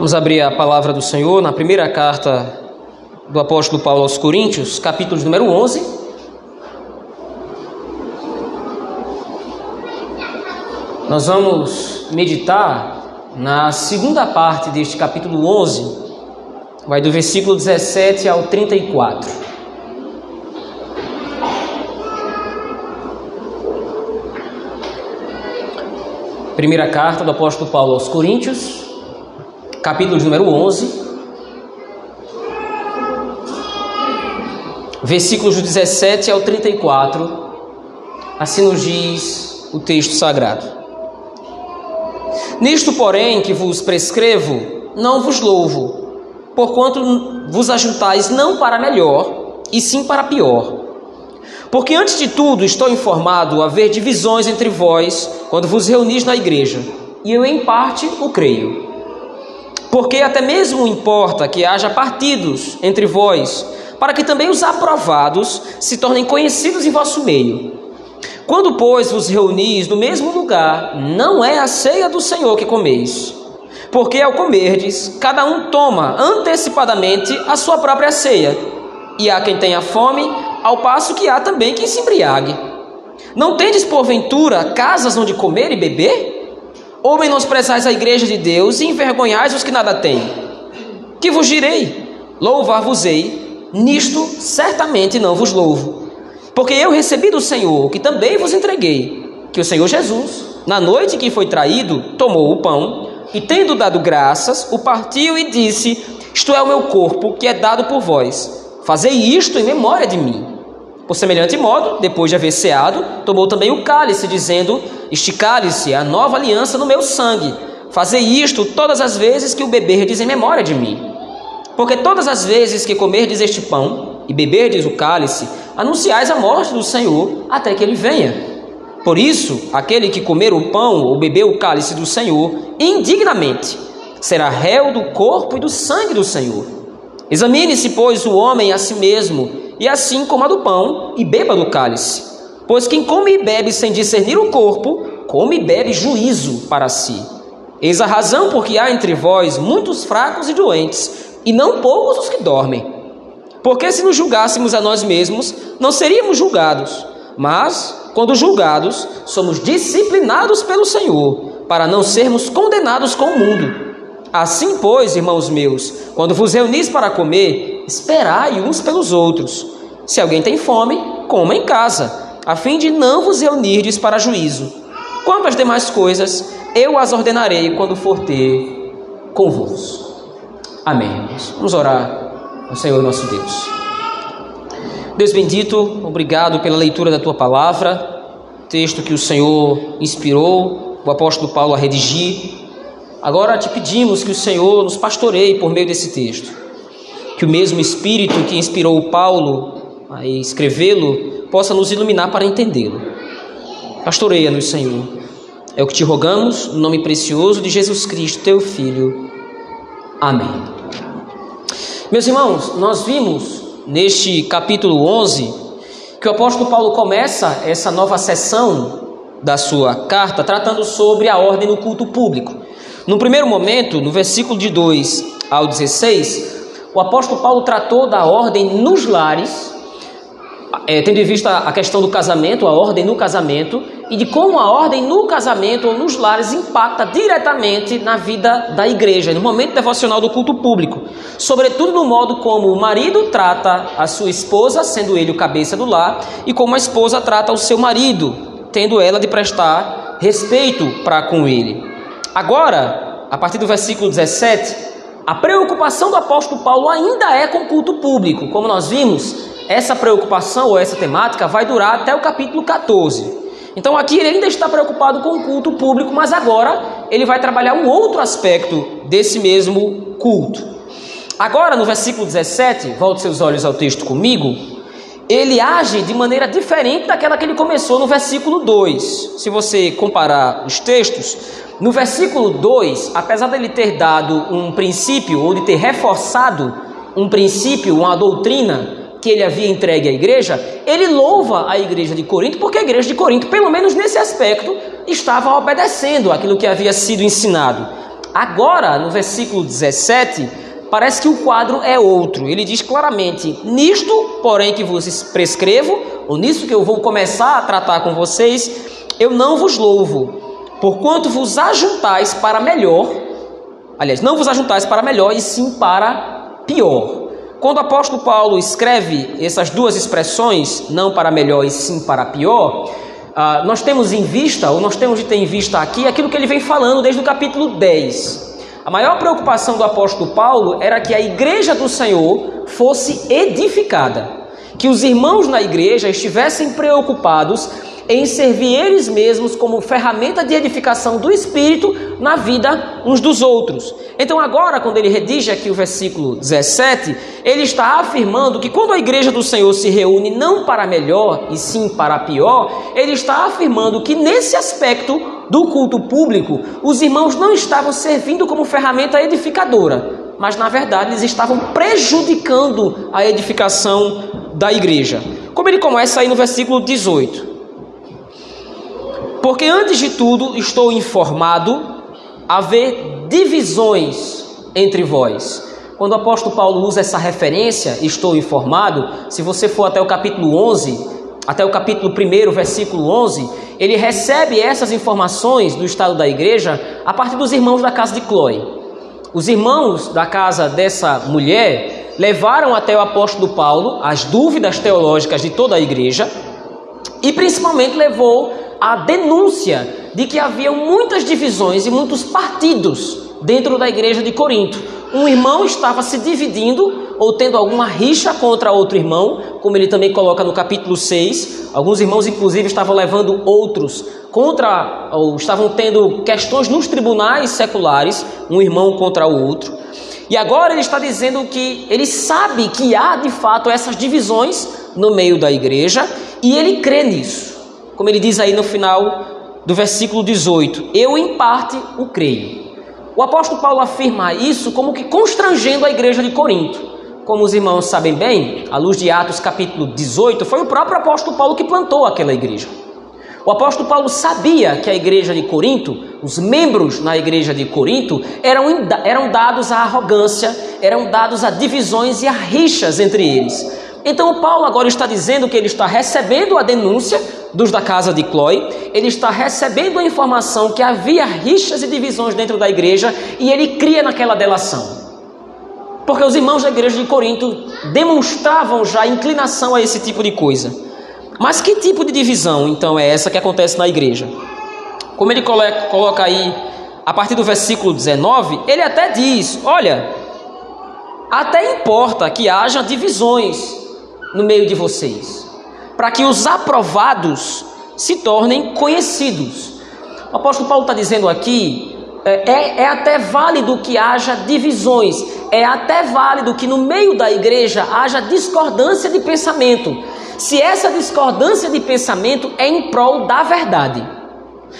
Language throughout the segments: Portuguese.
Vamos abrir a palavra do Senhor na primeira carta do apóstolo Paulo aos Coríntios, capítulo número 11. Nós vamos meditar na segunda parte deste capítulo 11, vai do versículo 17 ao 34. Primeira carta do apóstolo Paulo aos Coríntios, capítulo de número 11, versículos do 17 ao 34, assim nos diz o texto sagrado. Nisto, porém, que vos prescrevo, não vos louvo, porquanto vos ajuntais não para melhor, e sim para pior. Porque antes de tudo estou informado haver divisões entre vós quando vos reunis na igreja, e eu em parte o creio. Porque até mesmo importa que haja partidos entre vós, para que também os aprovados se tornem conhecidos em vosso meio. Quando, pois, vos reunis no mesmo lugar, não é a ceia do Senhor que comeis. Porque ao comerdes, cada um toma antecipadamente a sua própria ceia. E há quem tenha fome, ao passo que há também quem se embriague. Não tendes, porventura, casas onde comer e beber? Ou menosprezais a igreja de Deus e envergonhais os que nada têm? Que vos direi? Louvar-vos-ei, nisto certamente não vos louvo. Porque eu recebi do Senhor, que também vos entreguei, que o Senhor Jesus, na noite que foi traído, tomou o pão e, tendo dado graças, o partiu e disse: Isto é o meu corpo, que é dado por vós. Fazei isto em memória de mim. Por semelhante modo, depois de haver ceado, tomou também o cálice, dizendo: Este cálice é a nova aliança no meu sangue. Fazei isto todas as vezes que o beberdes em memória de mim. Porque todas as vezes que comerdes este pão e beberdes o cálice, anunciais a morte do Senhor até que ele venha. Por isso, aquele que comer o pão ou beber o cálice do Senhor indignamente será réu do corpo e do sangue do Senhor. Examine-se, pois, o homem a si mesmo e assim coma do pão e beba do cálice. Pois quem come e bebe sem discernir o corpo, come e bebe juízo para si. Eis a razão porque há entre vós muitos fracos e doentes, e não poucos os que dormem. Porque se nos julgássemos a nós mesmos, não seríamos julgados. Mas, quando julgados, somos disciplinados pelo Senhor, para não sermos condenados com o mundo. Assim, pois, irmãos meus, quando vos reunis para comer, esperai uns pelos outros. Se alguém tem fome, coma em casa, a fim de não vos reunirdes para juízo. Quanto às demais coisas, eu as ordenarei quando for ter convosco. Amém. Vamos orar ao Senhor nosso Deus. Deus bendito, obrigado pela leitura da tua palavra, texto que o Senhor inspirou o apóstolo Paulo a redigir. Agora te pedimos que o Senhor nos pastoreie por meio desse texto. Que o mesmo Espírito que inspirou Paulo a escrevê-lo possa nos iluminar para entendê-lo. Pastoreia-nos, Senhor. É o que te rogamos, no nome precioso de Jesus Cristo, teu Filho. Amém. Meus irmãos, nós vimos neste capítulo 11 que o apóstolo Paulo começa essa nova sessão da sua carta tratando sobre a ordem no culto público. No primeiro momento, no versículo de 2 ao 16, o apóstolo Paulo tratou da ordem nos lares, é, tendo em vista a questão do casamento, a ordem no casamento, e de como a ordem no casamento ou nos lares impacta diretamente na vida da igreja, no momento devocional do culto público, sobretudo no modo como o marido trata a sua esposa, sendo ele o cabeça do lar, e como a esposa trata o seu marido, tendo ela de prestar respeito para com ele. Agora, a partir do versículo 17, a preocupação do apóstolo Paulo ainda é com o culto público. Como nós vimos, essa preocupação ou essa temática vai durar até o capítulo 14. Então aqui ele ainda está preocupado com o culto público, mas agora ele vai trabalhar um outro aspecto desse mesmo culto. Agora, no versículo 17, volte seus olhos ao texto comigo, ele age de maneira diferente daquela que ele começou no versículo 2. Se você comparar os textos, no versículo 2, apesar dele ter dado um princípio, ou de ter reforçado um princípio, uma doutrina que ele havia entregue à igreja, ele louva a igreja de Corinto, porque a igreja de Corinto, pelo menos nesse aspecto, estava obedecendo aquilo que havia sido ensinado. Agora, no versículo 17, parece que o quadro é outro. Ele diz claramente: Nisto, porém, que vos prescrevo, ou nisso que eu vou começar a tratar com vocês, eu não vos louvo, porquanto vos ajuntais para melhor. Aliás, não vos ajuntais para melhor, e sim para pior. Quando o apóstolo Paulo escreve essas duas expressões, não para melhor e sim para pior, uh, nós temos em vista, ou nós temos de ter em vista aqui, aquilo que ele vem falando desde o capítulo 10. A maior preocupação do apóstolo Paulo era que a igreja do Senhor fosse edificada, que os irmãos na igreja estivessem preocupados em servir eles mesmos como ferramenta de edificação do Espírito na vida uns dos outros. Então, agora, quando ele redige aqui o versículo 17, ele está afirmando que quando a igreja do Senhor se reúne não para melhor e sim para pior, ele está afirmando que nesse aspecto do culto público, os irmãos não estavam servindo como ferramenta edificadora, mas na verdade eles estavam prejudicando a edificação da igreja. Como ele começa aí no versículo 18. Porque antes de tudo estou informado haver divisões entre vós. Quando o apóstolo Paulo usa essa referência, estou informado, se você for até o capítulo 11, até o capítulo 1, versículo 11, ele recebe essas informações do estado da igreja a partir dos irmãos da casa de Chloe. Os irmãos da casa dessa mulher levaram até o apóstolo Paulo as dúvidas teológicas de toda a igreja e principalmente levou a denúncia de que havia muitas divisões e muitos partidos dentro da igreja de Corinto. Um irmão estava se dividindo ou tendo alguma rixa contra outro irmão, como ele também coloca no capítulo 6. Alguns irmãos, inclusive, estavam levando outros contra, ou estavam tendo questões nos tribunais seculares, um irmão contra o outro. E agora ele está dizendo que ele sabe que há de fato essas divisões no meio da igreja e ele crê nisso como ele diz aí no final do versículo 18: Eu em parte o creio. O apóstolo Paulo afirma isso como que constrangendo a igreja de Corinto. Como os irmãos sabem bem, à luz de Atos capítulo 18, foi o próprio apóstolo Paulo que plantou aquela igreja. O apóstolo Paulo sabia que a igreja de Corinto, os membros na igreja de Corinto, eram, eram dados à arrogância, eram dados a divisões e a rixas entre eles. Então, Paulo agora está dizendo que ele está recebendo a denúncia dos da casa de Chloe, ele está recebendo a informação que havia rixas e divisões dentro da igreja e ele cria naquela delação. Porque os irmãos da igreja de Corinto demonstravam já inclinação a esse tipo de coisa. Mas que tipo de divisão então é essa que acontece na igreja? Como ele coloca aí, a partir do versículo 19, ele até diz: Olha, até importa que haja divisões no meio de vocês para que os aprovados se tornem conhecidos. O apóstolo Paulo está dizendo aqui: é, é, é até válido que haja divisões, é até válido que no meio da igreja haja discordância de pensamento, se essa discordância de pensamento é em prol da verdade.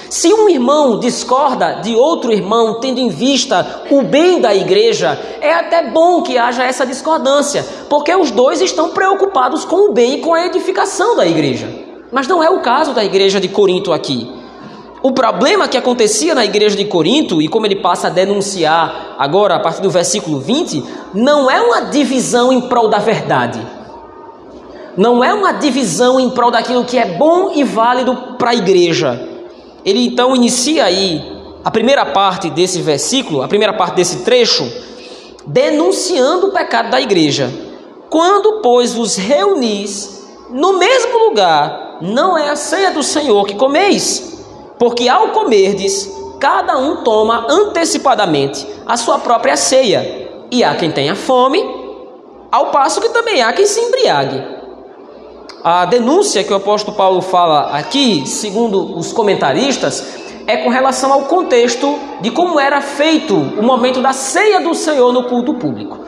Se um irmão discorda de outro irmão, tendo em vista o bem da igreja, é até bom que haja essa discordância, porque os dois estão preocupados com o bem e com a edificação da igreja. Mas não é o caso da igreja de Corinto aqui. O problema que acontecia na igreja de Corinto, e como ele passa a denunciar agora a partir do versículo 20, não é uma divisão em prol da verdade. Não é uma divisão em prol daquilo que é bom e válido para a igreja ele então inicia aí a primeira parte desse versículo, a primeira parte desse trecho, denunciando o pecado da igreja. Quando, pois, vos reunis no mesmo lugar, não é a ceia do Senhor que comeis, porque ao comerdes, cada um toma antecipadamente a sua própria ceia, e há quem tenha fome, ao passo que também há quem se embriague. A denúncia que o apóstolo Paulo fala aqui, segundo os comentaristas, é com relação ao contexto de como era feito o momento da ceia do Senhor no culto público.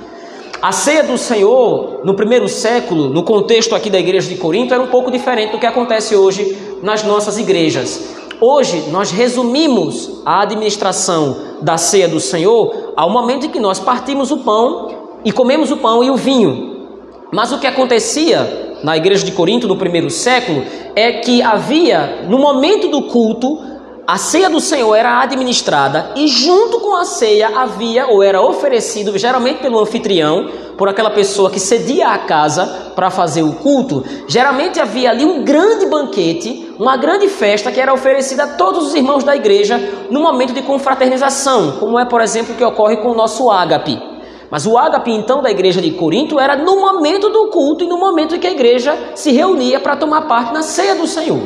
A ceia do Senhor, no primeiro século, no contexto aqui da igreja de Corinto, era um pouco diferente do que acontece hoje nas nossas igrejas. Hoje nós resumimos a administração da ceia do Senhor ao momento em que nós partimos o pão e comemos o pão e o vinho. Mas o que acontecia na igreja de Corinto no primeiro século é que havia, no momento do culto, a ceia do Senhor era administrada e junto com a ceia havia ou era oferecido, geralmente pelo anfitrião, por aquela pessoa que cedia a casa para fazer o culto, geralmente havia ali um grande banquete, uma grande festa que era oferecida a todos os irmãos da igreja no momento de confraternização, como é, por exemplo, o que ocorre com o nosso ágape. Mas o ágape, então, da igreja de Corinto era no momento do culto e no momento em que a igreja se reunia para tomar parte na ceia do Senhor.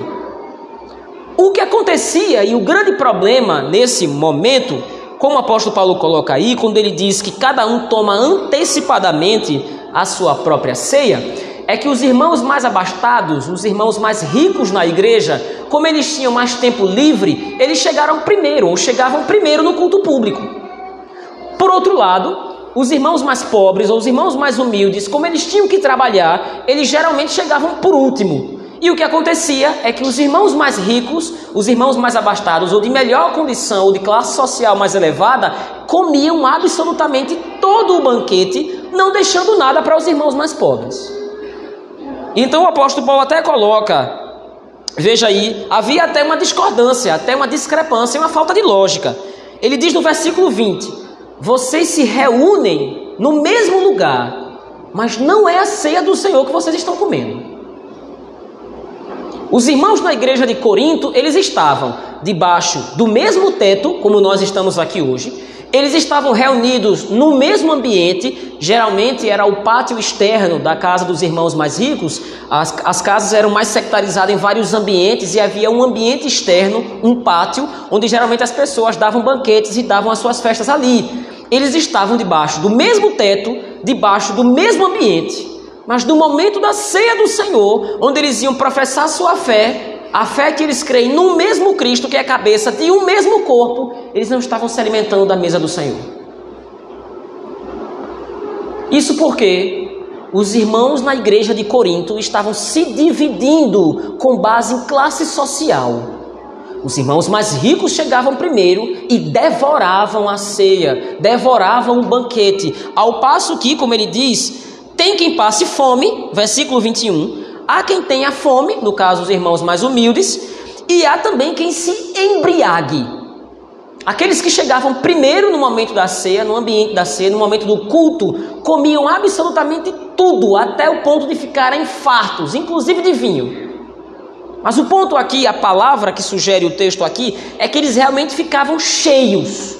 O que acontecia e o grande problema nesse momento, como o apóstolo Paulo coloca aí, quando ele diz que cada um toma antecipadamente a sua própria ceia, é que os irmãos mais abastados, os irmãos mais ricos na igreja, como eles tinham mais tempo livre, eles chegaram primeiro, ou chegavam primeiro no culto público. Por outro lado, os irmãos mais pobres ou os irmãos mais humildes, como eles tinham que trabalhar, eles geralmente chegavam por último. E o que acontecia é que os irmãos mais ricos, os irmãos mais abastados, ou de melhor condição, ou de classe social mais elevada, comiam absolutamente todo o banquete, não deixando nada para os irmãos mais pobres. Então o apóstolo Paulo até coloca, veja aí, havia até uma discordância, até uma discrepância, uma falta de lógica. Ele diz no versículo 20: Vocês se reúnem no mesmo lugar, mas não é a ceia do Senhor que vocês estão comendo. Os irmãos na igreja de Corinto, eles estavam debaixo do mesmo teto, como nós estamos aqui hoje. Eles estavam reunidos no mesmo ambiente, geralmente era o pátio externo da casa dos irmãos mais ricos. As, as casas eram mais sectarizadas em vários ambientes e havia um ambiente externo, um pátio, onde geralmente as pessoas davam banquetes e davam as suas festas ali. Eles estavam debaixo do mesmo teto, debaixo do mesmo ambiente. Mas no momento da ceia do Senhor, onde eles iam professar sua fé, a fé que eles creem no mesmo Cristo, que é a cabeça de um mesmo corpo, eles não estavam se alimentando da mesa do Senhor. Isso porque os irmãos na igreja de Corinto estavam se dividindo com base em classe social. Os irmãos mais ricos chegavam primeiro e devoravam a ceia, devoravam o banquete, ao passo que, como ele diz, tem quem passe fome, versículo 21. Há quem tenha fome, no caso os irmãos mais humildes, e há também quem se embriague. Aqueles que chegavam primeiro no momento da ceia, no ambiente da ceia, no momento do culto, comiam absolutamente tudo, até o ponto de ficarem fartos, inclusive de vinho. Mas o ponto aqui, a palavra que sugere o texto aqui, é que eles realmente ficavam cheios.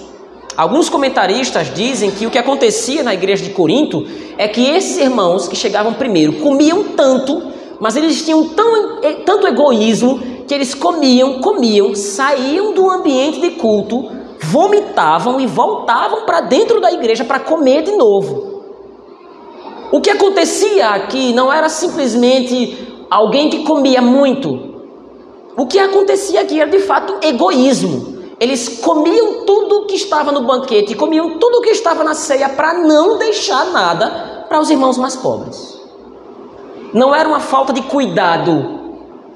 Alguns comentaristas dizem que o que acontecia na igreja de Corinto é que esses irmãos que chegavam primeiro comiam tanto, mas eles tinham tão, tanto egoísmo que eles comiam, comiam, saíam do ambiente de culto, vomitavam e voltavam para dentro da igreja para comer de novo. O que acontecia aqui não era simplesmente alguém que comia muito. O que acontecia aqui era de fato egoísmo. Eles comiam tudo que estava no banquete, comiam tudo que estava na ceia para não deixar nada para os irmãos mais pobres. Não era uma falta de cuidado.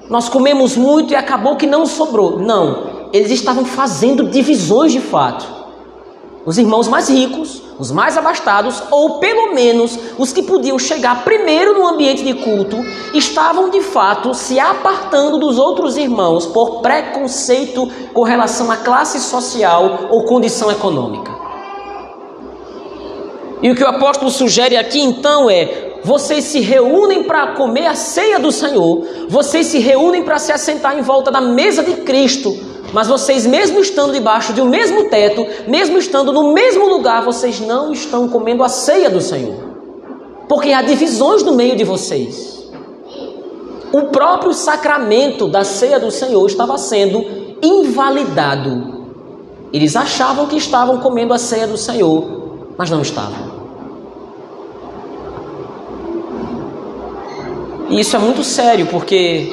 Nós comemos muito e acabou que não sobrou. Não, eles estavam fazendo divisões de fato. Os irmãos mais ricos, os mais abastados, ou pelo menos os que podiam chegar primeiro no ambiente de culto, estavam de fato se apartando dos outros irmãos por preconceito com relação à classe social ou condição econômica. E o que o apóstolo sugere aqui então é: vocês se reúnem para comer a ceia do Senhor, vocês se reúnem para se assentar em volta da mesa de Cristo mas vocês, mesmo estando debaixo de um mesmo teto, mesmo estando no mesmo lugar, vocês não estão comendo a ceia do Senhor. Porque há divisões no meio de vocês. O próprio sacramento da ceia do Senhor estava sendo invalidado. Eles achavam que estavam comendo a ceia do Senhor, mas não estavam. E isso é muito sério, porque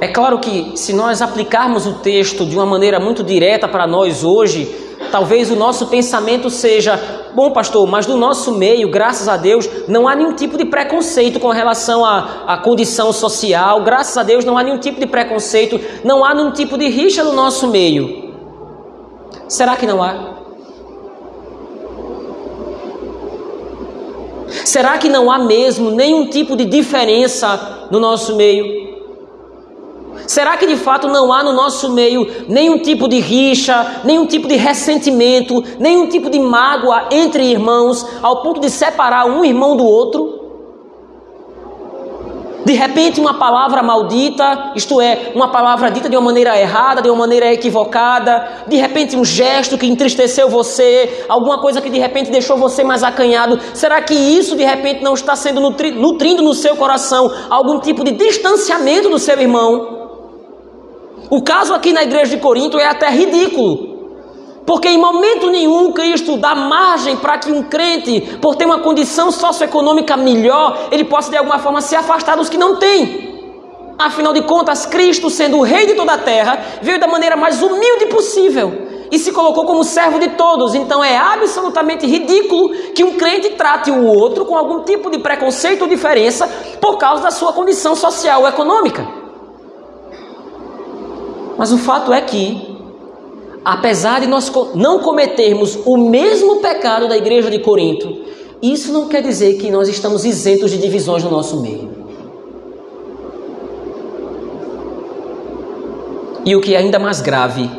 é claro que se nós aplicarmos o texto de uma maneira muito direta para nós hoje, talvez o nosso pensamento seja: bom, pastor, mas no nosso meio, graças a Deus, não há nenhum tipo de preconceito com relação à, à condição social, graças a Deus não há nenhum tipo de preconceito, não há nenhum tipo de rixa no nosso meio. Será que não há? Será que não há mesmo nenhum tipo de diferença no nosso meio? Será que de fato não há no nosso meio nenhum tipo de rixa, nenhum tipo de ressentimento, nenhum tipo de mágoa entre irmãos, ao ponto de separar um irmão do outro? De repente, uma palavra maldita, isto é, uma palavra dita de uma maneira errada, de uma maneira equivocada, de repente, um gesto que entristeceu você, alguma coisa que de repente deixou você mais acanhado. Será que isso de repente não está sendo nutri nutrindo no seu coração algum tipo de distanciamento do seu irmão? O caso aqui na igreja de Corinto é até ridículo. Porque em momento nenhum Cristo dá margem para que um crente, por ter uma condição socioeconômica melhor, ele possa de alguma forma se afastar dos que não têm. Afinal de contas, Cristo, sendo o rei de toda a terra, veio da maneira mais humilde possível e se colocou como servo de todos. Então é absolutamente ridículo que um crente trate o outro com algum tipo de preconceito ou diferença por causa da sua condição social ou econômica. Mas o fato é que, apesar de nós não cometermos o mesmo pecado da igreja de Corinto, isso não quer dizer que nós estamos isentos de divisões no nosso meio. E o que é ainda mais grave,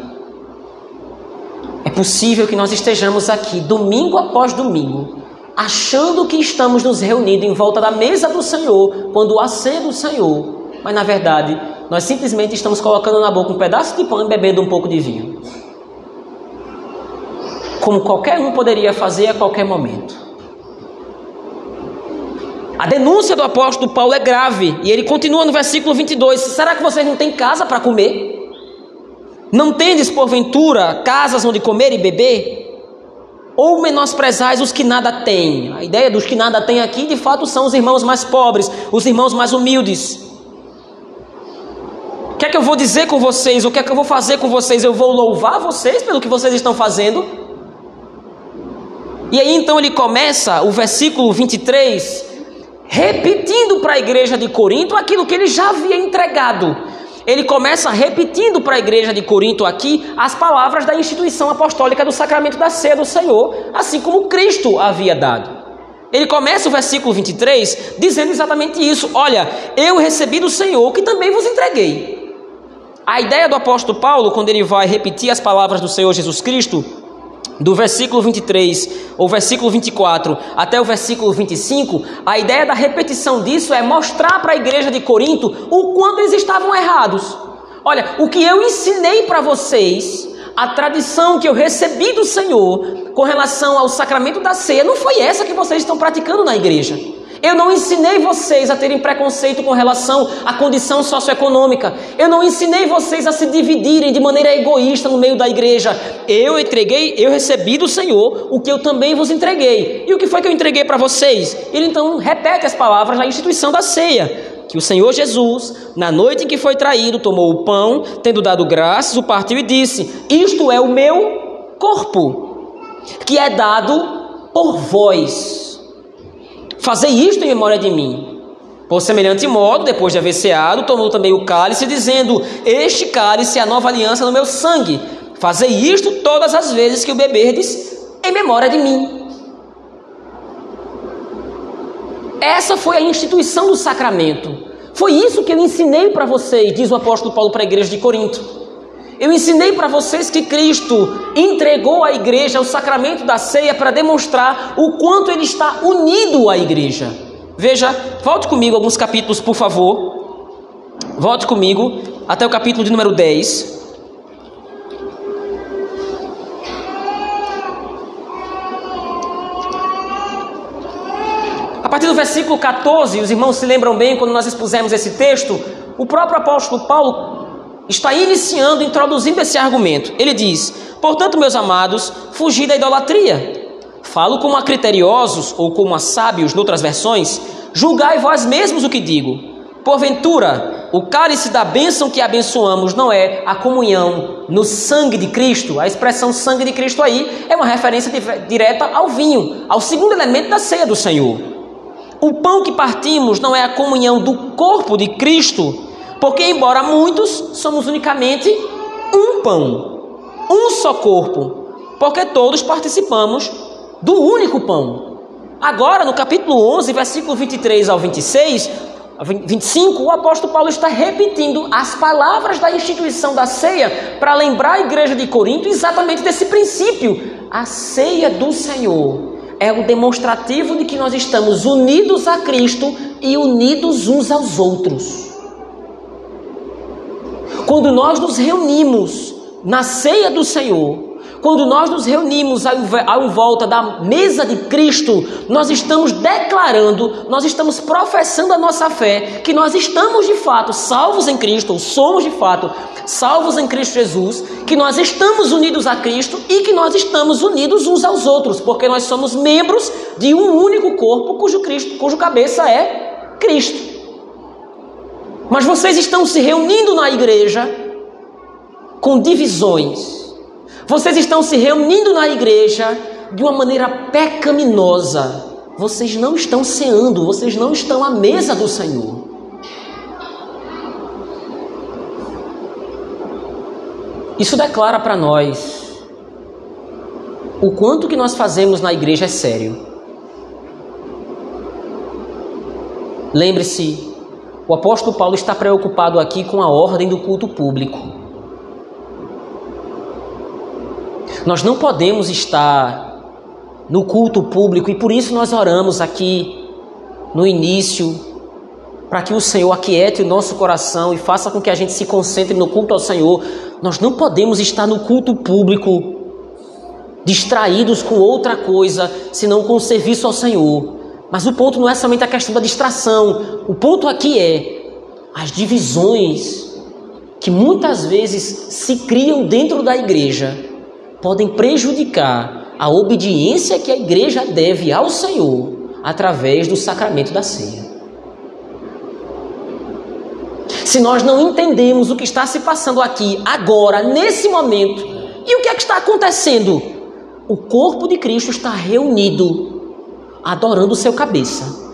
é possível que nós estejamos aqui domingo após domingo, achando que estamos nos reunindo em volta da mesa do Senhor, quando há ceia do Senhor, mas na verdade nós simplesmente estamos colocando na boca um pedaço de pão e bebendo um pouco de vinho. Como qualquer um poderia fazer a qualquer momento. A denúncia do apóstolo Paulo é grave e ele continua no versículo 22: Será que vocês não têm casa para comer? Não tendes, porventura, casas onde comer e beber? Ou menosprezais os que nada têm? A ideia dos que nada têm aqui, de fato, são os irmãos mais pobres, os irmãos mais humildes que é que eu vou dizer com vocês? O que é que eu vou fazer com vocês? Eu vou louvar vocês pelo que vocês estão fazendo? E aí então ele começa o versículo 23 repetindo para a igreja de Corinto aquilo que ele já havia entregado. Ele começa repetindo para a igreja de Corinto aqui as palavras da instituição apostólica do sacramento da ceia do Senhor, assim como Cristo havia dado. Ele começa o versículo 23 dizendo exatamente isso: Olha, eu recebi do Senhor que também vos entreguei. A ideia do apóstolo Paulo, quando ele vai repetir as palavras do Senhor Jesus Cristo, do versículo 23 ou versículo 24 até o versículo 25, a ideia da repetição disso é mostrar para a igreja de Corinto o quanto eles estavam errados. Olha, o que eu ensinei para vocês, a tradição que eu recebi do Senhor com relação ao sacramento da ceia, não foi essa que vocês estão praticando na igreja. Eu não ensinei vocês a terem preconceito com relação à condição socioeconômica. Eu não ensinei vocês a se dividirem de maneira egoísta no meio da igreja. Eu entreguei, eu recebi do Senhor o que eu também vos entreguei. E o que foi que eu entreguei para vocês? Ele então repete as palavras da instituição da ceia. Que o Senhor Jesus, na noite em que foi traído, tomou o pão, tendo dado graças, o partiu e disse: Isto é o meu corpo, que é dado por vós. Fazei isto em memória de mim. Por semelhante modo, depois de haver ceado, tomou também o cálice, dizendo: Este cálice é a nova aliança no meu sangue. Fazei isto todas as vezes que o beberdes, em memória de mim. Essa foi a instituição do sacramento. Foi isso que eu ensinei para vocês, diz o apóstolo Paulo para a igreja de Corinto. Eu ensinei para vocês que Cristo entregou à igreja o sacramento da ceia para demonstrar o quanto ele está unido à igreja. Veja, volte comigo alguns capítulos, por favor. Volte comigo até o capítulo de número 10. A partir do versículo 14, os irmãos se lembram bem quando nós expusemos esse texto, o próprio apóstolo Paulo está iniciando, introduzindo esse argumento. Ele diz: Portanto, meus amados, fugi da idolatria. Falo como a criteriosos ou como a sábios, noutras versões, julgai vós mesmos o que digo. Porventura, o cálice da bênção que abençoamos não é a comunhão no sangue de Cristo. A expressão sangue de Cristo aí é uma referência direta ao vinho, ao segundo elemento da ceia do Senhor. O pão que partimos não é a comunhão do corpo de Cristo, porque, embora muitos, somos unicamente um pão, um só corpo, porque todos participamos do único pão. Agora, no capítulo 11, versículo 23 ao 26, 25, o apóstolo Paulo está repetindo as palavras da instituição da ceia para lembrar a igreja de Corinto exatamente desse princípio. A ceia do Senhor é o demonstrativo de que nós estamos unidos a Cristo e unidos uns aos outros. Quando nós nos reunimos na ceia do Senhor, quando nós nos reunimos ao volta da mesa de Cristo, nós estamos declarando, nós estamos professando a nossa fé, que nós estamos de fato salvos em Cristo, ou somos de fato salvos em Cristo Jesus, que nós estamos unidos a Cristo e que nós estamos unidos uns aos outros, porque nós somos membros de um único corpo cujo, Cristo, cujo cabeça é Cristo. Mas vocês estão se reunindo na igreja com divisões vocês estão se reunindo na igreja de uma maneira pecaminosa. Vocês não estão ceando, vocês não estão à mesa do Senhor. Isso declara para nós o quanto que nós fazemos na igreja é sério. Lembre-se, o apóstolo Paulo está preocupado aqui com a ordem do culto público. Nós não podemos estar no culto público e por isso nós oramos aqui no início para que o Senhor aquiete o nosso coração e faça com que a gente se concentre no culto ao Senhor. Nós não podemos estar no culto público distraídos com outra coisa, senão com o serviço ao Senhor. Mas o ponto não é somente a questão da distração. O ponto aqui é as divisões que muitas vezes se criam dentro da igreja podem prejudicar a obediência que a igreja deve ao Senhor através do sacramento da ceia. Se nós não entendemos o que está se passando aqui, agora, nesse momento, e o que é que está acontecendo? O corpo de Cristo está reunido, adorando o seu cabeça.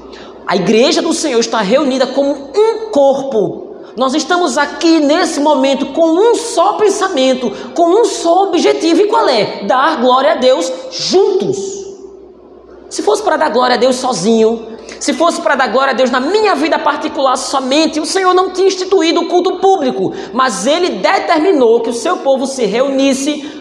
A igreja do Senhor está reunida como um corpo, nós estamos aqui nesse momento com um só pensamento, com um só objetivo. E qual é? Dar glória a Deus juntos. Se fosse para dar glória a Deus sozinho, se fosse para dar glória a Deus na minha vida particular somente, o Senhor não tinha instituído o culto público, mas Ele determinou que o seu povo se reunisse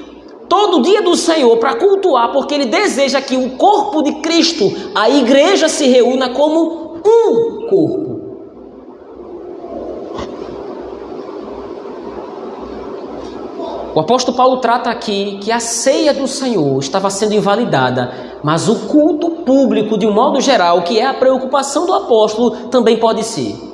todo dia do Senhor para cultuar, porque Ele deseja que o corpo de Cristo, a igreja, se reúna como um corpo. O apóstolo Paulo trata aqui que a ceia do Senhor estava sendo invalidada, mas o culto público, de um modo geral, que é a preocupação do apóstolo, também pode ser.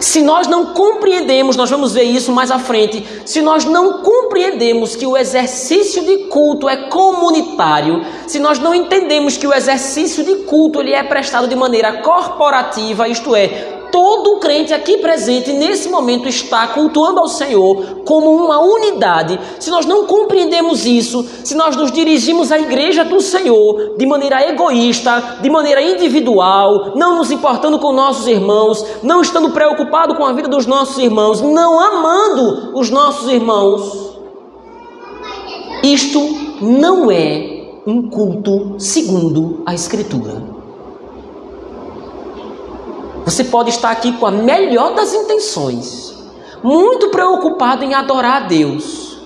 Se nós não compreendemos, nós vamos ver isso mais à frente, se nós não compreendemos que o exercício de culto é comunitário, se nós não entendemos que o exercício de culto ele é prestado de maneira corporativa, isto é, todo crente aqui presente nesse momento está cultuando ao Senhor como uma unidade, se nós não compreendemos isso, se nós nos dirigimos à igreja do Senhor de maneira egoísta, de maneira individual, não nos importando com nossos irmãos, não estando preocupado com a vida dos nossos irmãos, não amando os nossos irmãos, isto não é um culto segundo a Escritura. Você pode estar aqui com a melhor das intenções, muito preocupado em adorar a Deus.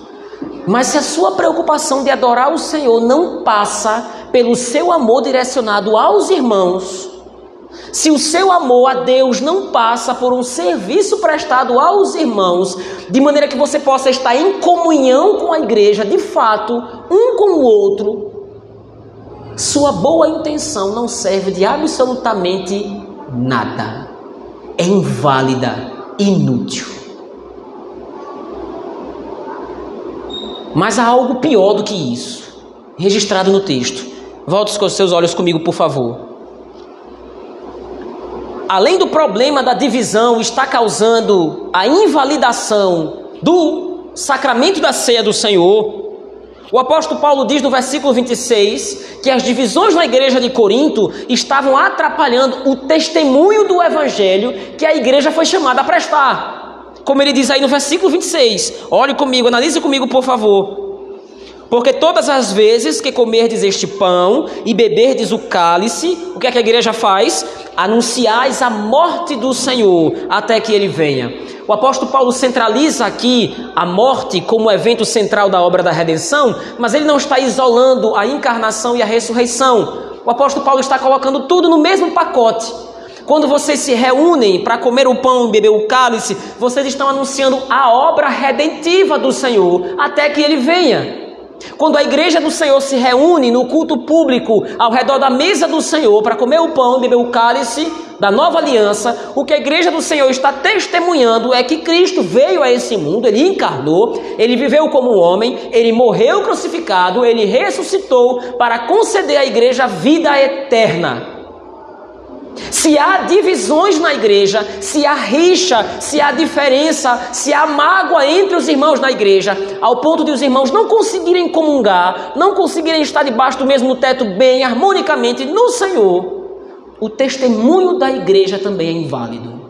Mas se a sua preocupação de adorar o Senhor não passa pelo seu amor direcionado aos irmãos, se o seu amor a Deus não passa por um serviço prestado aos irmãos, de maneira que você possa estar em comunhão com a igreja, de fato, um com o outro, sua boa intenção não serve de absolutamente nada. É inválida, inútil. Mas há algo pior do que isso, registrado no texto. Volte com seus olhos comigo, por favor. Além do problema da divisão está causando a invalidação do sacramento da ceia do Senhor, o apóstolo Paulo diz no versículo 26 que as divisões na igreja de Corinto estavam atrapalhando o testemunho do evangelho que a igreja foi chamada a prestar. Como ele diz aí no versículo 26, olhe comigo, analise comigo, por favor. Porque todas as vezes que comerdes este pão e beberdes o cálice, o que é que a igreja faz? anunciais a morte do Senhor até que ele venha. O apóstolo Paulo centraliza aqui a morte como evento central da obra da redenção, mas ele não está isolando a encarnação e a ressurreição. O apóstolo Paulo está colocando tudo no mesmo pacote. Quando vocês se reúnem para comer o pão e beber o cálice, vocês estão anunciando a obra redentiva do Senhor até que ele venha. Quando a igreja do Senhor se reúne no culto público ao redor da mesa do Senhor para comer o pão, beber o cálice da nova aliança, o que a igreja do Senhor está testemunhando é que Cristo veio a esse mundo, ele encarnou, ele viveu como homem, ele morreu crucificado, ele ressuscitou para conceder à igreja vida eterna. Se há divisões na igreja, se há rixa, se há diferença, se há mágoa entre os irmãos na igreja, ao ponto de os irmãos não conseguirem comungar, não conseguirem estar debaixo do mesmo teto bem, harmonicamente no Senhor, o testemunho da igreja também é inválido.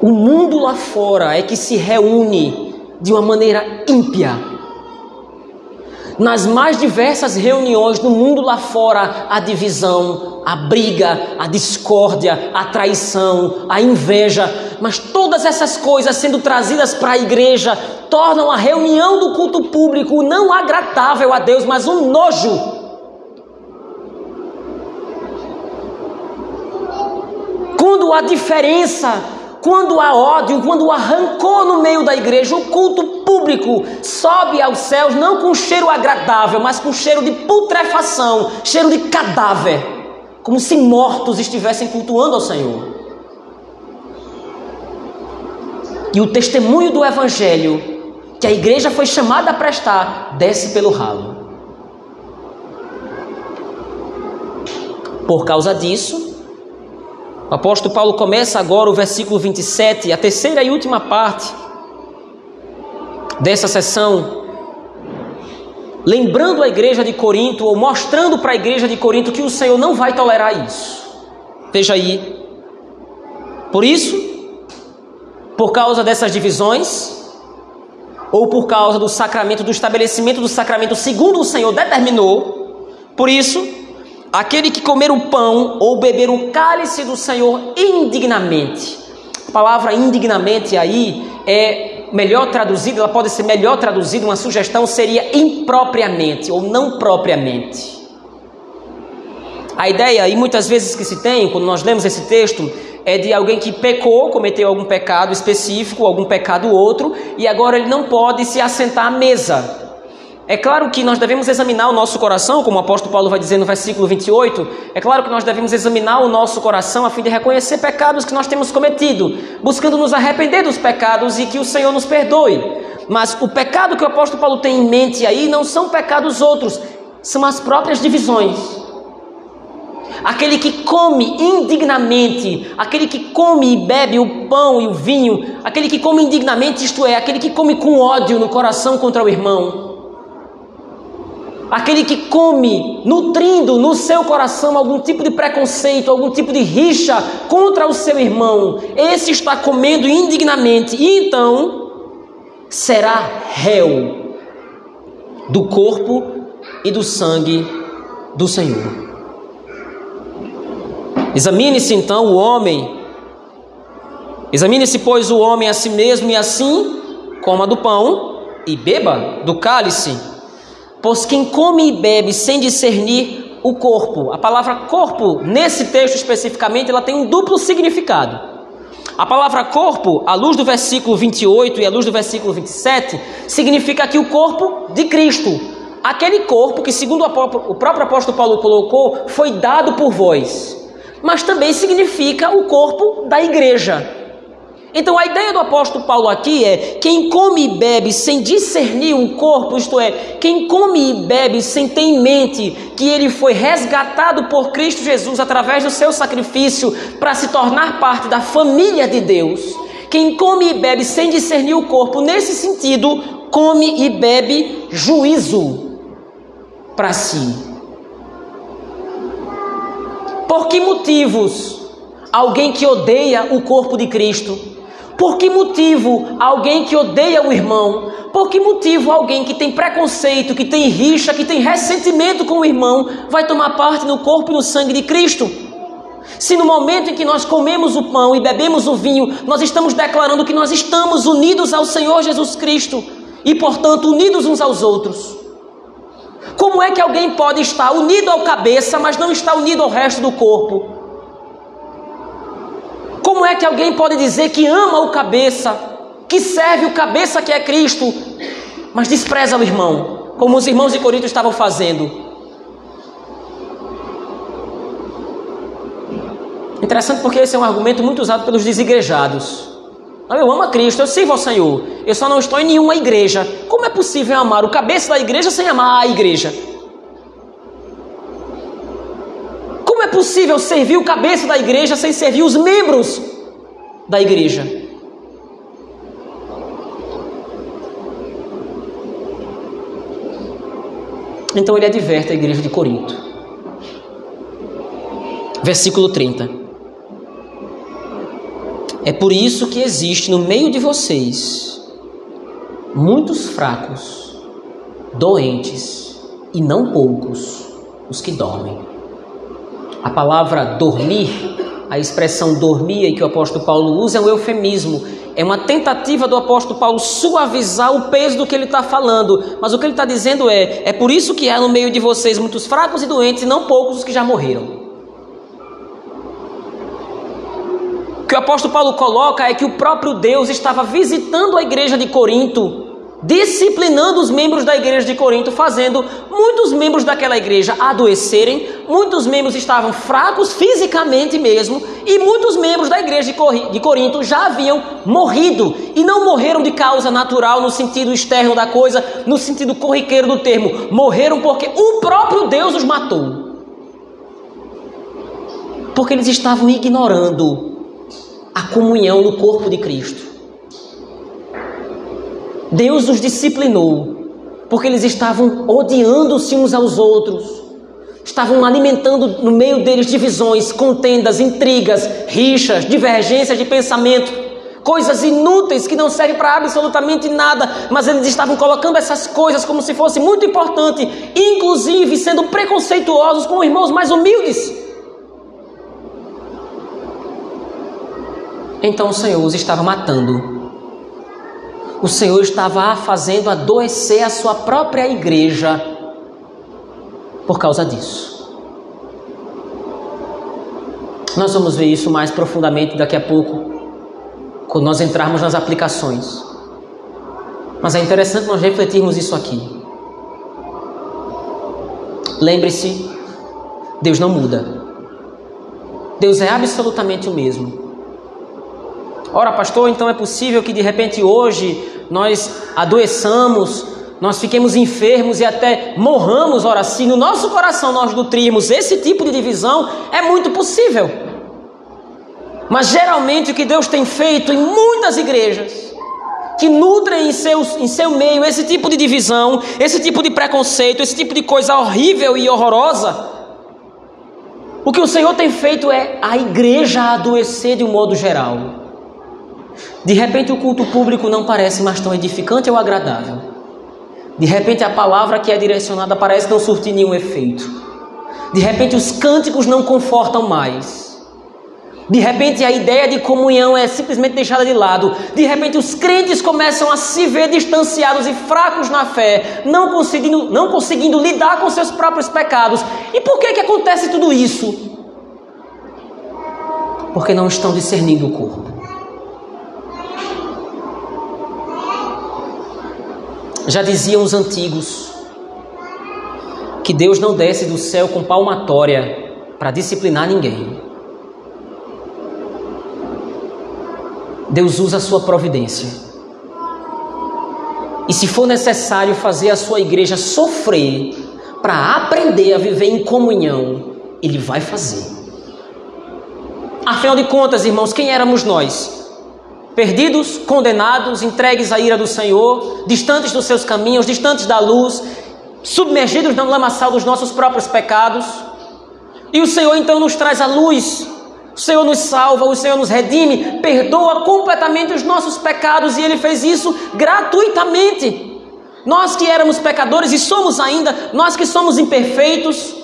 O mundo lá fora é que se reúne de uma maneira ímpia nas mais diversas reuniões do mundo lá fora, a divisão, a briga, a discórdia, a traição, a inveja, mas todas essas coisas sendo trazidas para a igreja tornam a reunião do culto público não agradável a Deus, mas um nojo. Quando a diferença quando há ódio, quando há rancor no meio da igreja, o culto público sobe aos céus não com cheiro agradável, mas com cheiro de putrefação, cheiro de cadáver, como se mortos estivessem cultuando ao Senhor. E o testemunho do Evangelho que a igreja foi chamada a prestar desce pelo ralo. Por causa disso, o apóstolo Paulo começa agora o versículo 27, a terceira e última parte dessa sessão, lembrando a igreja de Corinto, ou mostrando para a igreja de Corinto que o Senhor não vai tolerar isso. Veja aí. Por isso, por causa dessas divisões, ou por causa do sacramento, do estabelecimento do sacramento segundo o Senhor determinou, por isso, aquele que comer o pão ou beber o cálice do Senhor indignamente. A palavra indignamente aí é melhor traduzida, ela pode ser melhor traduzida, uma sugestão seria impropriamente ou não propriamente. A ideia, e muitas vezes que se tem, quando nós lemos esse texto, é de alguém que pecou, cometeu algum pecado específico, algum pecado outro, e agora ele não pode se assentar à mesa. É claro que nós devemos examinar o nosso coração, como o apóstolo Paulo vai dizer no versículo 28. É claro que nós devemos examinar o nosso coração a fim de reconhecer pecados que nós temos cometido, buscando nos arrepender dos pecados e que o Senhor nos perdoe. Mas o pecado que o apóstolo Paulo tem em mente aí não são pecados outros, são as próprias divisões. Aquele que come indignamente, aquele que come e bebe o pão e o vinho, aquele que come indignamente, isto é, aquele que come com ódio no coração contra o irmão aquele que come, nutrindo no seu coração algum tipo de preconceito, algum tipo de rixa contra o seu irmão, esse está comendo indignamente e então será réu do corpo e do sangue do Senhor. Examine-se então o homem, examine-se, pois, o homem a si mesmo, e assim coma do pão e beba do cálice. Pois quem come e bebe sem discernir o corpo, a palavra corpo, nesse texto especificamente, ela tem um duplo significado. A palavra corpo, à luz do versículo 28 e à luz do versículo 27, significa aqui o corpo de Cristo. Aquele corpo que, segundo o próprio apóstolo Paulo colocou, foi dado por vós. Mas também significa o corpo da igreja. Então a ideia do apóstolo Paulo aqui é: quem come e bebe sem discernir o corpo, isto é, quem come e bebe sem ter em mente que ele foi resgatado por Cristo Jesus através do seu sacrifício para se tornar parte da família de Deus. Quem come e bebe sem discernir o corpo, nesse sentido, come e bebe juízo para si. Por que motivos alguém que odeia o corpo de Cristo? Por que motivo alguém que odeia o irmão? Por que motivo alguém que tem preconceito, que tem rixa, que tem ressentimento com o irmão, vai tomar parte no corpo e no sangue de Cristo? Se no momento em que nós comemos o pão e bebemos o vinho, nós estamos declarando que nós estamos unidos ao Senhor Jesus Cristo e, portanto, unidos uns aos outros. Como é que alguém pode estar unido ao cabeça, mas não está unido ao resto do corpo? Como é que alguém pode dizer que ama o cabeça, que serve o cabeça que é Cristo, mas despreza o irmão, como os irmãos de Corinto estavam fazendo? Interessante porque esse é um argumento muito usado pelos desigrejados. Eu amo a Cristo, eu sirvo ao Senhor, eu só não estou em nenhuma igreja. Como é possível amar o cabeça da igreja sem amar a igreja? É possível servir o cabeça da igreja sem servir os membros da igreja? Então ele adverte a igreja de Corinto. Versículo 30. É por isso que existe no meio de vocês muitos fracos, doentes e não poucos os que dormem. A palavra dormir, a expressão dormir que o apóstolo Paulo usa é um eufemismo, é uma tentativa do apóstolo Paulo suavizar o peso do que ele está falando, mas o que ele está dizendo é: é por isso que há no meio de vocês muitos fracos e doentes, e não poucos os que já morreram. O que o apóstolo Paulo coloca é que o próprio Deus estava visitando a igreja de Corinto disciplinando os membros da igreja de Corinto, fazendo muitos membros daquela igreja adoecerem, muitos membros estavam fracos fisicamente mesmo, e muitos membros da igreja de Corinto já haviam morrido, e não morreram de causa natural no sentido externo da coisa, no sentido corriqueiro do termo, morreram porque o próprio Deus os matou. Porque eles estavam ignorando a comunhão no corpo de Cristo. Deus os disciplinou, porque eles estavam odiando-se uns aos outros, estavam alimentando no meio deles divisões, contendas, intrigas, rixas, divergências de pensamento, coisas inúteis que não servem para absolutamente nada, mas eles estavam colocando essas coisas como se fosse muito importante, inclusive sendo preconceituosos com irmãos mais humildes. Então o Senhor os estava matando o Senhor estava fazendo adoecer a sua própria igreja por causa disso. Nós vamos ver isso mais profundamente daqui a pouco, quando nós entrarmos nas aplicações. Mas é interessante nós refletirmos isso aqui. Lembre-se, Deus não muda. Deus é absolutamente o mesmo. Ora, pastor, então é possível que de repente hoje nós adoeçamos, nós fiquemos enfermos e até morramos. Ora, se no nosso coração nós nutrirmos esse tipo de divisão, é muito possível. Mas geralmente o que Deus tem feito em muitas igrejas, que nutrem em, seus, em seu meio esse tipo de divisão, esse tipo de preconceito, esse tipo de coisa horrível e horrorosa, o que o Senhor tem feito é a igreja adoecer de um modo geral. De repente o culto público não parece mais tão edificante ou agradável. De repente a palavra que é direcionada parece não surtir nenhum efeito. De repente os cânticos não confortam mais. De repente a ideia de comunhão é simplesmente deixada de lado. De repente os crentes começam a se ver distanciados e fracos na fé, não conseguindo, não conseguindo lidar com seus próprios pecados. E por que que acontece tudo isso? Porque não estão discernindo o corpo. Já diziam os antigos que Deus não desce do céu com palmatória para disciplinar ninguém. Deus usa a sua providência. E se for necessário fazer a sua igreja sofrer para aprender a viver em comunhão, Ele vai fazer. Afinal de contas, irmãos, quem éramos nós? Perdidos, condenados, entregues à ira do Senhor, distantes dos seus caminhos, distantes da luz, submergidos no lamaçal dos nossos próprios pecados. E o Senhor então nos traz a luz, O Senhor nos salva, o Senhor nos redime, perdoa completamente os nossos pecados e Ele fez isso gratuitamente. Nós que éramos pecadores e somos ainda, nós que somos imperfeitos,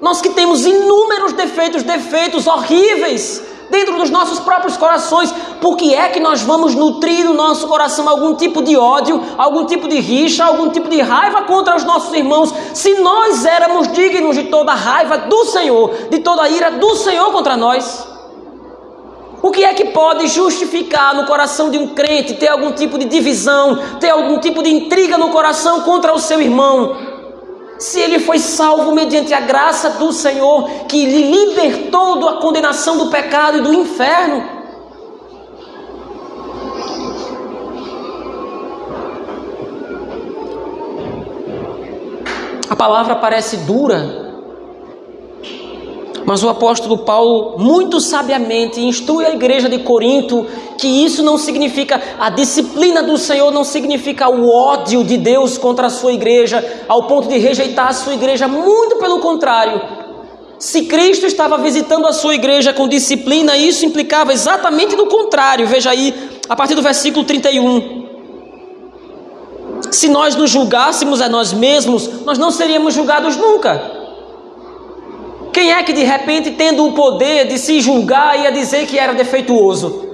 nós que temos inúmeros defeitos, defeitos horríveis dentro dos nossos próprios corações, por que é que nós vamos nutrir no nosso coração algum tipo de ódio, algum tipo de rixa, algum tipo de raiva contra os nossos irmãos, se nós éramos dignos de toda a raiva do Senhor, de toda a ira do Senhor contra nós? O que é que pode justificar no coração de um crente ter algum tipo de divisão, ter algum tipo de intriga no coração contra o seu irmão? Se ele foi salvo mediante a graça do Senhor, que lhe libertou da condenação do pecado e do inferno. A palavra parece dura, mas o apóstolo Paulo, muito sabiamente, instrui a igreja de Corinto que isso não significa, a disciplina do Senhor não significa o ódio de Deus contra a sua igreja, ao ponto de rejeitar a sua igreja, muito pelo contrário. Se Cristo estava visitando a sua igreja com disciplina, isso implicava exatamente do contrário. Veja aí, a partir do versículo 31. Se nós nos julgássemos a nós mesmos, nós não seríamos julgados nunca. Quem é que de repente, tendo o poder de se julgar, ia dizer que era defeituoso?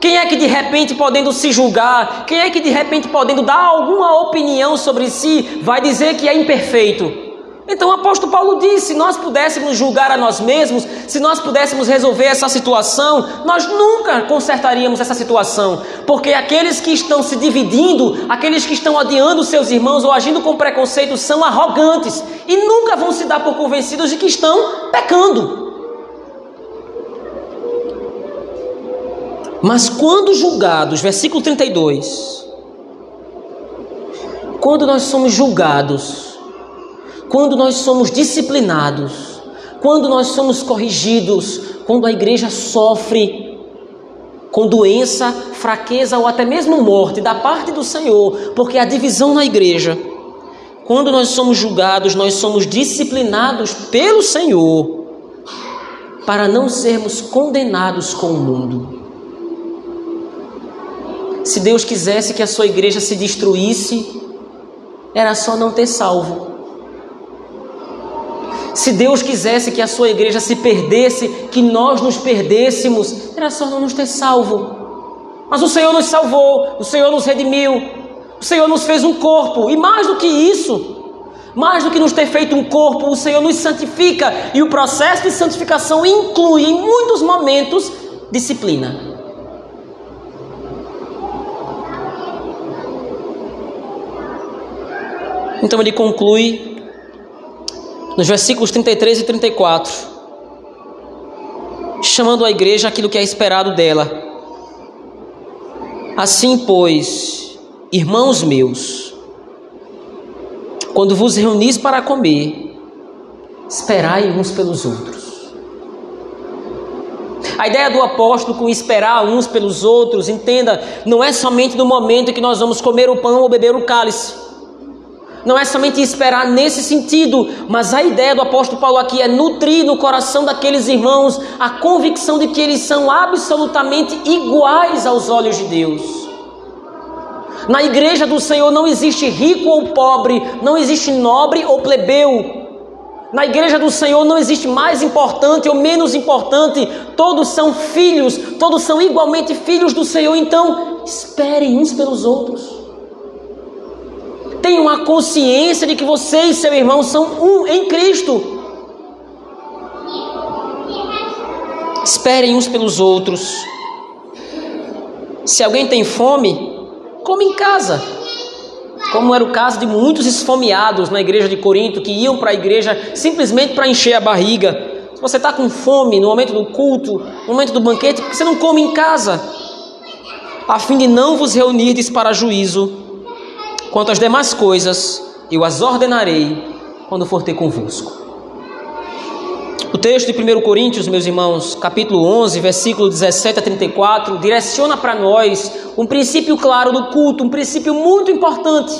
Quem é que de repente, podendo se julgar, quem é que de repente, podendo dar alguma opinião sobre si, vai dizer que é imperfeito? Então o apóstolo Paulo disse: se nós pudéssemos julgar a nós mesmos, se nós pudéssemos resolver essa situação, nós nunca consertaríamos essa situação, porque aqueles que estão se dividindo, aqueles que estão odiando seus irmãos ou agindo com preconceito são arrogantes e nunca vão se dar por convencidos de que estão pecando. Mas quando julgados, versículo 32, quando nós somos julgados, quando nós somos disciplinados, quando nós somos corrigidos, quando a igreja sofre com doença, fraqueza ou até mesmo morte da parte do Senhor, porque a divisão na igreja, quando nós somos julgados, nós somos disciplinados pelo Senhor para não sermos condenados com o mundo. Se Deus quisesse que a sua igreja se destruísse, era só não ter salvo. Se Deus quisesse que a sua igreja se perdesse, que nós nos perdêssemos, era só não nos ter salvo. Mas o Senhor nos salvou, o Senhor nos redimiu, o Senhor nos fez um corpo, e mais do que isso, mais do que nos ter feito um corpo, o Senhor nos santifica, e o processo de santificação inclui, em muitos momentos, disciplina. Então ele conclui nos versículos 33 e 34, chamando a igreja aquilo que é esperado dela. Assim, pois, irmãos meus, quando vos reunis para comer, esperai uns pelos outros. A ideia do apóstolo com esperar uns pelos outros, entenda, não é somente no momento que nós vamos comer o pão ou beber o cálice não é somente esperar nesse sentido, mas a ideia do apóstolo Paulo aqui é nutrir no coração daqueles irmãos a convicção de que eles são absolutamente iguais aos olhos de Deus. Na igreja do Senhor não existe rico ou pobre, não existe nobre ou plebeu. Na igreja do Senhor não existe mais importante ou menos importante, todos são filhos, todos são igualmente filhos do Senhor, então esperem uns pelos outros. Tenham a consciência de que você e seu irmão são um em Cristo. Esperem uns pelos outros. Se alguém tem fome, come em casa. Como era o caso de muitos esfomeados na igreja de Corinto que iam para a igreja simplesmente para encher a barriga. Se você está com fome no momento do culto, no momento do banquete, você não come em casa, a fim de não vos reunirdes para juízo. Quanto às demais coisas, eu as ordenarei quando for ter convosco. O texto de 1 Coríntios, meus irmãos, capítulo 11, versículo 17 a 34, direciona para nós um princípio claro do culto, um princípio muito importante.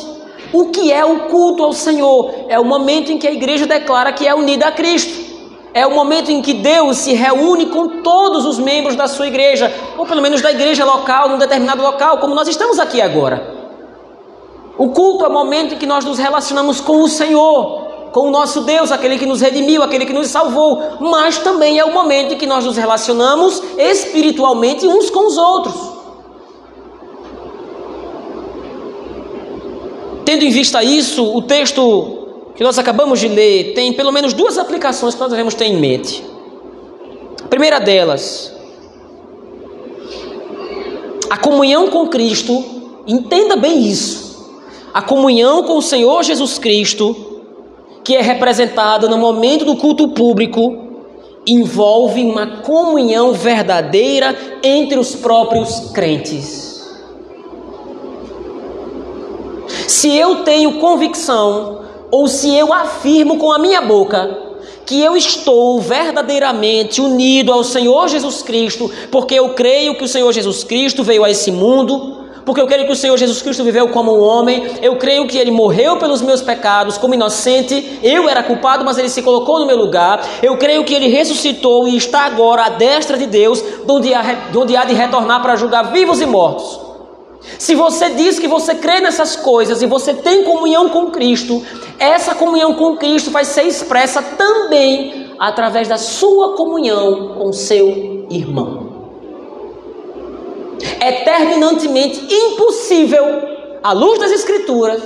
O que é o culto ao Senhor? É o momento em que a igreja declara que é unida a Cristo. É o momento em que Deus se reúne com todos os membros da sua igreja, ou pelo menos da igreja local, num determinado local, como nós estamos aqui agora. O culto é o momento em que nós nos relacionamos com o Senhor, com o nosso Deus, aquele que nos redimiu, aquele que nos salvou, mas também é o momento em que nós nos relacionamos espiritualmente uns com os outros. Tendo em vista isso, o texto que nós acabamos de ler tem pelo menos duas aplicações que nós devemos ter em mente. A primeira delas, a comunhão com Cristo, entenda bem isso. A comunhão com o Senhor Jesus Cristo, que é representada no momento do culto público, envolve uma comunhão verdadeira entre os próprios crentes. Se eu tenho convicção ou se eu afirmo com a minha boca que eu estou verdadeiramente unido ao Senhor Jesus Cristo, porque eu creio que o Senhor Jesus Cristo veio a esse mundo, porque eu creio que o Senhor Jesus Cristo viveu como um homem, eu creio que ele morreu pelos meus pecados como inocente, eu era culpado, mas ele se colocou no meu lugar, eu creio que ele ressuscitou e está agora à destra de Deus, onde há, onde há de retornar para julgar vivos e mortos. Se você diz que você crê nessas coisas e você tem comunhão com Cristo, essa comunhão com Cristo vai ser expressa também através da sua comunhão com seu irmão. É terminantemente impossível, à luz das Escrituras,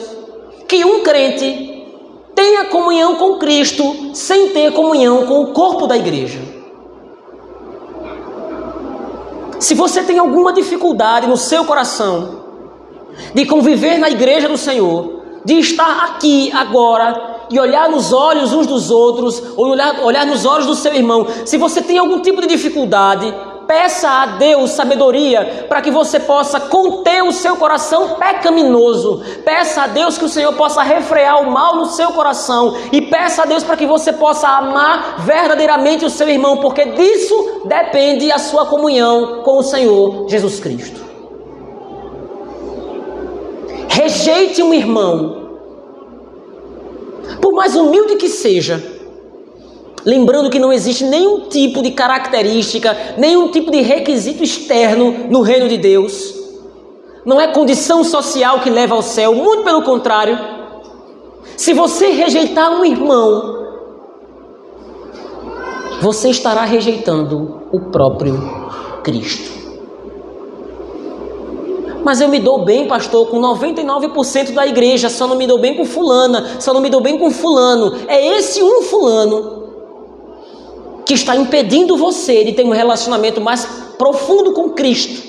que um crente tenha comunhão com Cristo sem ter comunhão com o corpo da igreja. Se você tem alguma dificuldade no seu coração de conviver na igreja do Senhor, de estar aqui agora e olhar nos olhos uns dos outros, ou olhar, olhar nos olhos do seu irmão, se você tem algum tipo de dificuldade, peça a Deus sabedoria para que você possa conter o seu coração pecaminoso. Peça a Deus que o Senhor possa refrear o mal no seu coração e peça a Deus para que você possa amar verdadeiramente o seu irmão, porque disso depende a sua comunhão com o Senhor Jesus Cristo. Rejeite um irmão, por mais humilde que seja, lembrando que não existe nenhum tipo de característica, nenhum tipo de requisito externo no reino de Deus. Não é condição social que leva ao céu, muito pelo contrário. Se você rejeitar um irmão, você estará rejeitando o próprio Cristo. Mas eu me dou bem, pastor, com 99% da igreja, só não me dou bem com fulana, só não me dou bem com fulano. É esse um fulano que está impedindo você de ter um relacionamento mais profundo com Cristo.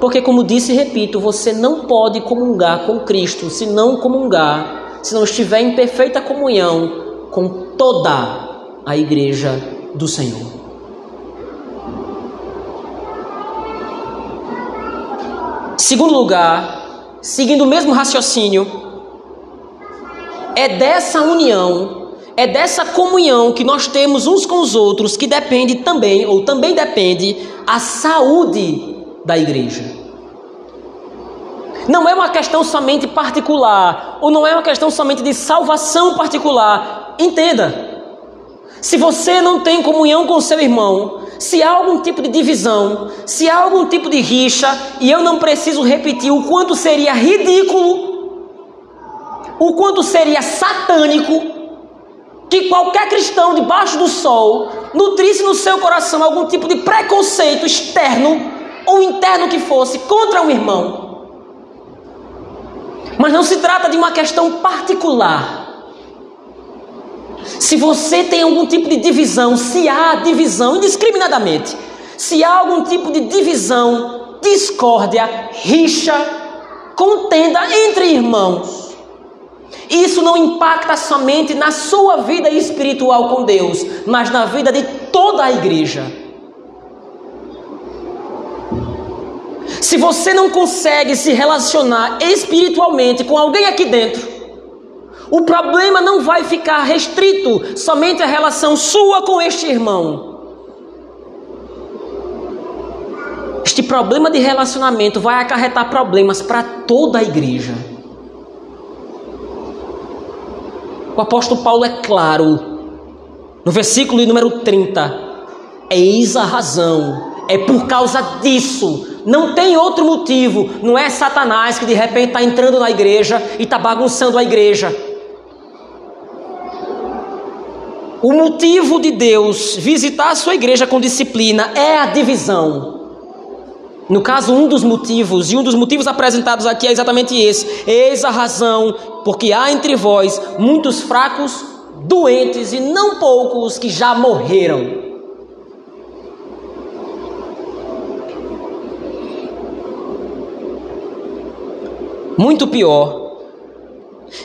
Porque, como disse e repito, você não pode comungar com Cristo se não comungar, se não estiver em perfeita comunhão com toda a igreja do Senhor. Segundo lugar, seguindo o mesmo raciocínio, é dessa união, é dessa comunhão que nós temos uns com os outros que depende também, ou também depende, a saúde da igreja. Não é uma questão somente particular, ou não é uma questão somente de salvação particular. Entenda, se você não tem comunhão com seu irmão, se há algum tipo de divisão, se há algum tipo de rixa, e eu não preciso repetir o quanto seria ridículo, o quanto seria satânico, que qualquer cristão debaixo do sol nutrisse no seu coração algum tipo de preconceito externo ou interno que fosse contra um irmão. Mas não se trata de uma questão particular. Se você tem algum tipo de divisão, se há divisão indiscriminadamente, se há algum tipo de divisão, discórdia, rixa, contenda entre irmãos, isso não impacta somente na sua vida espiritual com Deus, mas na vida de toda a igreja. Se você não consegue se relacionar espiritualmente com alguém aqui dentro, o problema não vai ficar restrito somente à relação sua com este irmão. Este problema de relacionamento vai acarretar problemas para toda a igreja. O apóstolo Paulo é claro No versículo número 30, eis a razão, é por causa disso, não tem outro motivo, não é Satanás que de repente está entrando na igreja e está bagunçando a igreja. O motivo de Deus visitar a sua igreja com disciplina é a divisão. No caso, um dos motivos, e um dos motivos apresentados aqui é exatamente esse: eis a razão, porque há entre vós muitos fracos, doentes e não poucos que já morreram. Muito pior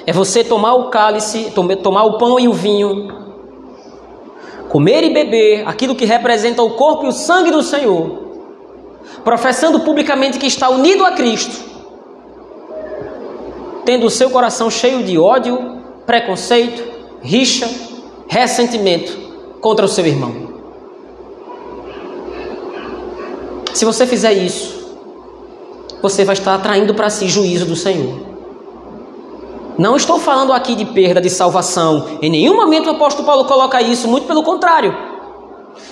é você tomar o cálice, tomar o pão e o vinho, comer e beber aquilo que representa o corpo e o sangue do Senhor, professando publicamente que está unido a Cristo, tendo o seu coração cheio de ódio, preconceito, rixa, ressentimento contra o seu irmão. Se você fizer isso, você vai estar atraindo para si juízo do Senhor. Não estou falando aqui de perda de salvação. Em nenhum momento o apóstolo Paulo coloca isso, muito pelo contrário.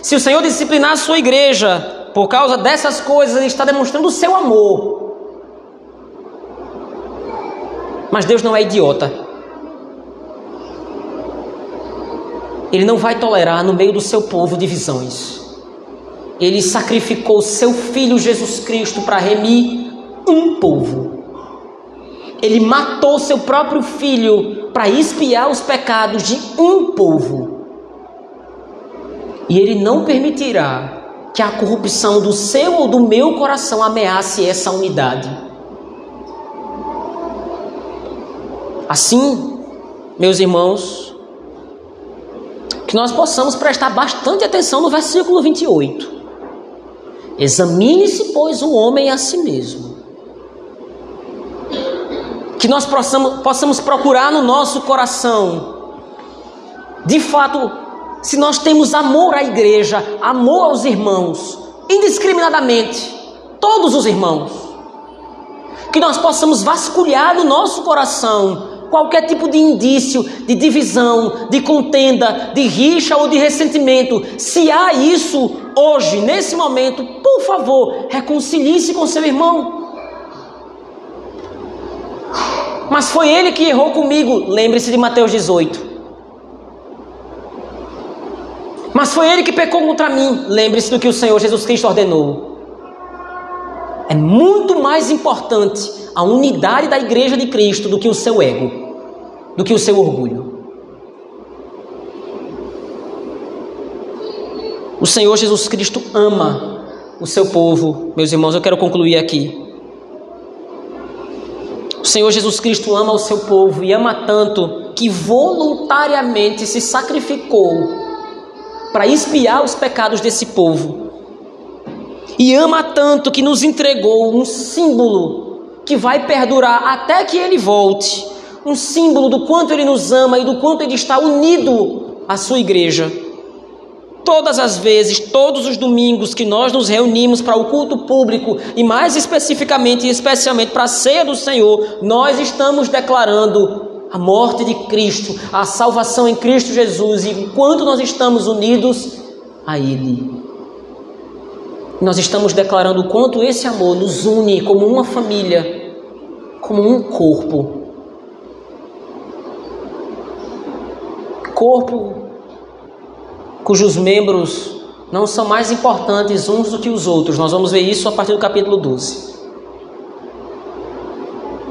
Se o Senhor disciplinar a sua igreja por causa dessas coisas, ele está demonstrando o seu amor. Mas Deus não é idiota. Ele não vai tolerar no meio do seu povo divisões. Ele sacrificou seu filho Jesus Cristo para remir um povo. Ele matou seu próprio filho para expiar os pecados de um povo. E ele não permitirá que a corrupção do seu ou do meu coração ameace essa unidade. Assim, meus irmãos, que nós possamos prestar bastante atenção no versículo 28. Examine-se, pois, o homem a si mesmo que nós possamos, possamos procurar no nosso coração, de fato, se nós temos amor à igreja, amor aos irmãos, indiscriminadamente, todos os irmãos, que nós possamos vasculhar no nosso coração qualquer tipo de indício de divisão, de contenda, de rixa ou de ressentimento. Se há isso hoje, nesse momento, por favor, reconcilie-se com seu irmão. Mas foi ele que errou comigo. Lembre-se de Mateus 18. Mas foi ele que pecou contra mim. Lembre-se do que o Senhor Jesus Cristo ordenou. É muito mais importante a unidade da igreja de Cristo do que o seu ego, do que o seu orgulho. O Senhor Jesus Cristo ama o seu povo. Meus irmãos, eu quero concluir aqui. O Senhor Jesus Cristo ama o seu povo e ama tanto que voluntariamente se sacrificou para expiar os pecados desse povo. E ama tanto que nos entregou um símbolo que vai perdurar até que ele volte um símbolo do quanto ele nos ama e do quanto ele está unido à sua igreja. Todas as vezes, todos os domingos que nós nos reunimos para o culto público e mais especificamente e especialmente para a ceia do Senhor, nós estamos declarando a morte de Cristo, a salvação em Cristo Jesus e enquanto nós estamos unidos a Ele. Nós estamos declarando o quanto esse amor nos une como uma família, como um corpo. Corpo cujos membros não são mais importantes uns do que os outros. Nós vamos ver isso a partir do capítulo 12.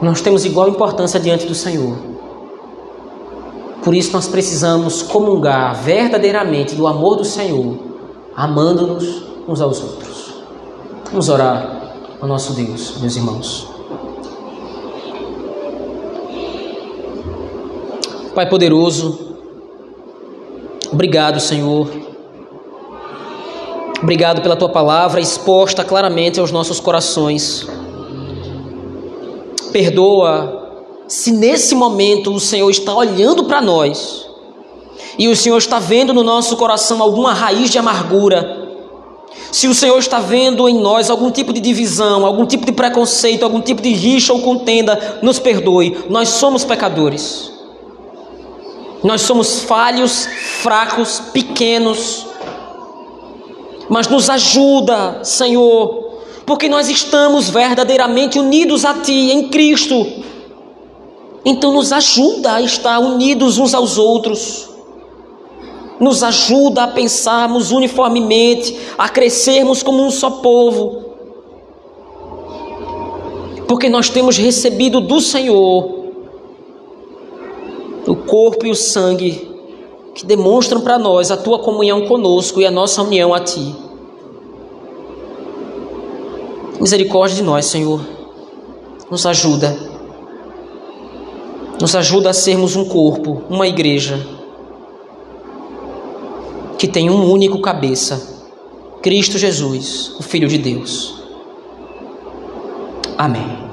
Nós temos igual importância diante do Senhor. Por isso nós precisamos comungar verdadeiramente do amor do Senhor, amando-nos uns aos outros. Vamos orar ao nosso Deus, meus irmãos. Pai poderoso, Obrigado, Senhor. Obrigado pela tua palavra exposta claramente aos nossos corações. Perdoa se nesse momento o Senhor está olhando para nós e o Senhor está vendo no nosso coração alguma raiz de amargura. Se o Senhor está vendo em nós algum tipo de divisão, algum tipo de preconceito, algum tipo de rixa ou contenda, nos perdoe. Nós somos pecadores. Nós somos falhos, fracos, pequenos. Mas nos ajuda, Senhor, porque nós estamos verdadeiramente unidos a Ti em Cristo. Então nos ajuda a estar unidos uns aos outros. Nos ajuda a pensarmos uniformemente, a crescermos como um só povo. Porque nós temos recebido do Senhor o corpo e o sangue que demonstram para nós a tua comunhão conosco e a nossa união a ti. Misericórdia de nós, Senhor. Nos ajuda. Nos ajuda a sermos um corpo, uma igreja que tem um único cabeça, Cristo Jesus, o Filho de Deus. Amém.